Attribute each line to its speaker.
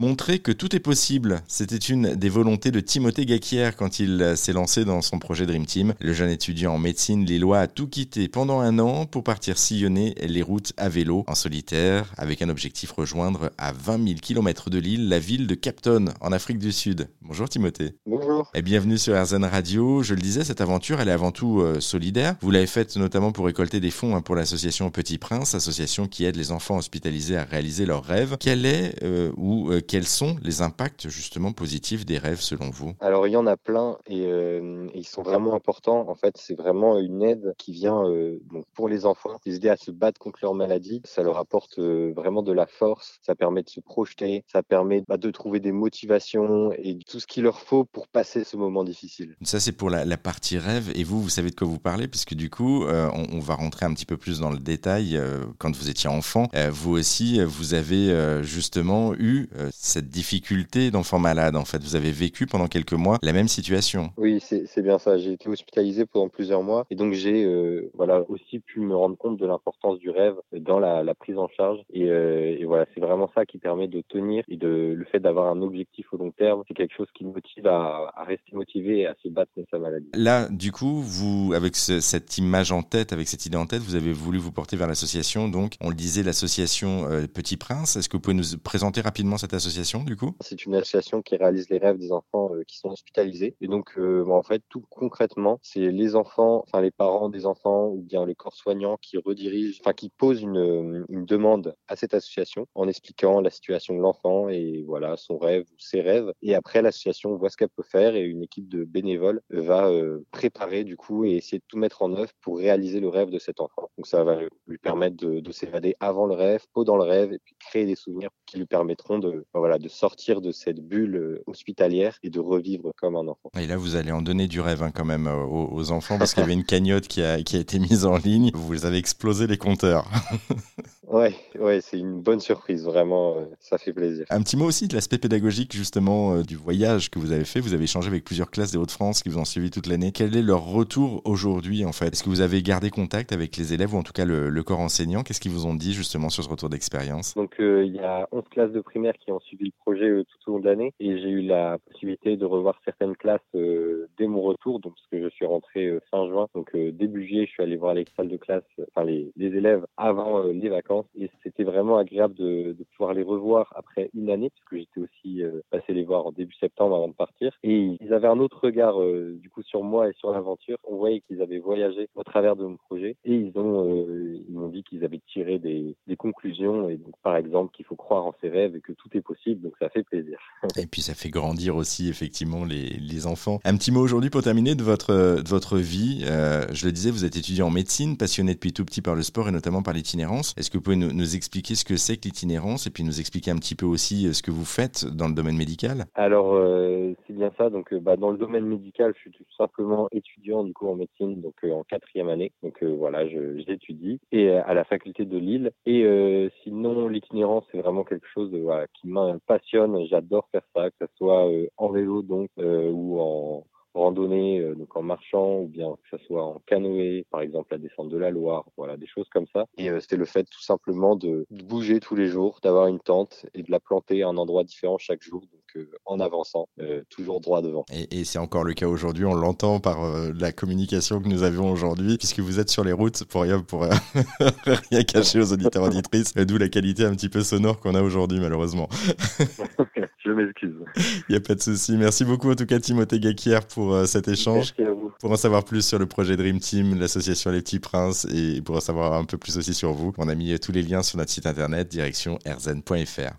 Speaker 1: Montrer que tout est possible, c'était une des volontés de Timothée Gaquière quand il s'est lancé dans son projet Dream Team. Le jeune étudiant en médecine lillois a tout quitté pendant un an pour partir sillonner les routes à vélo en solitaire avec un objectif rejoindre à 20 000 km de l'île la ville de Capton en Afrique du Sud. Bonjour Timothée.
Speaker 2: Bonjour.
Speaker 1: Et bienvenue sur RZN Radio. Je le disais, cette aventure, elle est avant tout euh, solidaire. Vous l'avez faite notamment pour récolter des fonds hein, pour l'association Petit Prince, association qui aide les enfants hospitalisés à réaliser leurs rêves. Quel est euh, ou euh, quels sont les impacts justement positifs des rêves selon vous?
Speaker 2: Alors il y en a plein et, et ils sont vraiment importants. En fait, c'est vraiment une aide qui vient donc pour les enfants, les aider à se battre contre leur maladie. Ça leur apporte vraiment de la force. Ça permet de se projeter. Ça permet bah, de trouver des motivations et tout ce qu'il leur faut pour passer ce moment difficile.
Speaker 1: Ça, c'est pour la, la, partie rêve. Et vous, vous savez de quoi vous parlez, puisque du coup, euh, on, on, va rentrer un petit peu plus dans le détail. Euh, quand vous étiez enfant, euh, vous aussi, vous avez justement eu cette difficulté d'enfant malade. En fait, vous avez vécu pendant quelques mois la même situation.
Speaker 2: Oui, c'est bien ça. J'ai été hospitalisé pendant plusieurs mois. Et donc, j'ai voilà, aussi pu me rendre compte de l'importance du rêve dans la, la, prise en charge. Et, et voilà, c'est vraiment ça qui permet de tenir et de, le fait d'avoir un objectif au long terme. C'est quelque chose qui me motive à, à rester motivé et à se battre contre sa maladie.
Speaker 1: Là, du coup, vous, avec ce, cette image en tête, avec cette idée en tête, vous avez voulu vous porter vers l'association. Donc, on le disait, l'association euh, Petit Prince. Est-ce que vous pouvez nous présenter rapidement cette association,
Speaker 2: C'est une association qui réalise les rêves des enfants euh, qui sont hospitalisés. Et donc, euh, en fait, tout concrètement, c'est les enfants, enfin les parents des enfants ou bien le corps soignant qui redirige, enfin qui pose une, une demande à cette association en expliquant la situation de l'enfant et voilà son rêve ou ses rêves. Et après, l'association voit ce qu'elle peut faire et une équipe de bénévoles va euh, préparer du coup et essayer de tout mettre en œuvre pour réaliser le rêve de cet enfant. Donc ça va lui permettre de, de s'évader avant le rêve, pendant le rêve et puis créer des souvenirs qui lui permettront de sortir de cette bulle euh, hospitalière et de revivre comme un enfant.
Speaker 1: Et là, vous allez en donner du rêve hein, quand même euh, aux, aux enfants parce qu'il y avait une cagnotte qui a, qui a été mise en ligne. Vous avez explosé les compteurs.
Speaker 2: Ouais, ouais, c'est une bonne surprise, vraiment, euh, ça fait plaisir.
Speaker 1: Un petit mot aussi de l'aspect pédagogique justement euh, du voyage que vous avez fait. Vous avez échangé avec plusieurs classes des Hauts-de-France qui vous ont suivi toute l'année. Quel est leur retour aujourd'hui en fait? Est-ce que vous avez gardé contact avec les élèves ou en tout cas le, le corps enseignant? Qu'est-ce qu'ils vous ont dit justement sur ce retour d'expérience?
Speaker 2: Donc euh, il y a 11 classes de primaire qui ont suivi le projet tout au long de l'année et j'ai eu la possibilité de revoir certaines classes dès mon retour, donc parce que je suis rentré fin juin. Donc début juillet, je suis allé voir les salles de classe, enfin les, les élèves avant les vacances et c'était vraiment agréable de, pouvoir les revoir après une année puisque j'étais aussi euh, passé les voir en début septembre avant de partir. Et ils avaient un autre regard euh, du coup sur moi et sur l'aventure. On voyait qu'ils avaient voyagé au travers de mon projet. Et ils ont euh, dit qu'ils avaient tiré des, des, conclusions et donc par exemple qu'il faut croire en ses rêves et que tout est possible donc ça fait plaisir.
Speaker 1: Et puis ça fait grandir aussi effectivement les, les enfants. Un petit mot aujourd'hui pour terminer de votre de votre vie. Je le disais vous êtes étudiant en médecine passionné depuis tout petit par le sport et notamment par l'itinérance. Est-ce que vous pouvez nous, nous expliquer ce que c'est que l'itinérance et puis nous expliquer un petit peu aussi ce que vous faites dans le domaine médical?
Speaker 2: Alors, euh, c'est bien ça. Donc, bah, dans le domaine médical, je suis tout simplement étudiant du coup en médecine, donc euh, en quatrième année. Donc euh, voilà, j'étudie. Et à la faculté de Lille. Et sinon, l'itinérance, c'est vraiment quelque chose voilà, qui me passionne. J'adore faire ça, que ce soit en vélo donc ou en randonnée, euh, donc en marchant, ou bien que ce soit en canoë, par exemple la descente de la Loire, voilà, des choses comme ça. Et euh, c'était le fait tout simplement de, bouger tous les jours, d'avoir une tente et de la planter à un endroit différent chaque jour, euh, en avançant, euh, toujours droit devant.
Speaker 1: Et, et c'est encore le cas aujourd'hui, on l'entend par euh, la communication que nous avions aujourd'hui, puisque vous êtes sur les routes, pour rien, pour rien cacher aux auditeurs auditrices, d'où la qualité un petit peu sonore qu'on a aujourd'hui malheureusement.
Speaker 2: Je m'excuse.
Speaker 1: Il n'y a pas de souci. Merci beaucoup en tout cas Timothée Gaquière pour euh, cet échange.
Speaker 2: Merci à vous.
Speaker 1: Pour en savoir plus sur le projet Dream Team, l'association Les Petits Princes et pour en savoir un peu plus aussi sur vous, on a mis tous les liens sur notre site internet direction rzn.fr.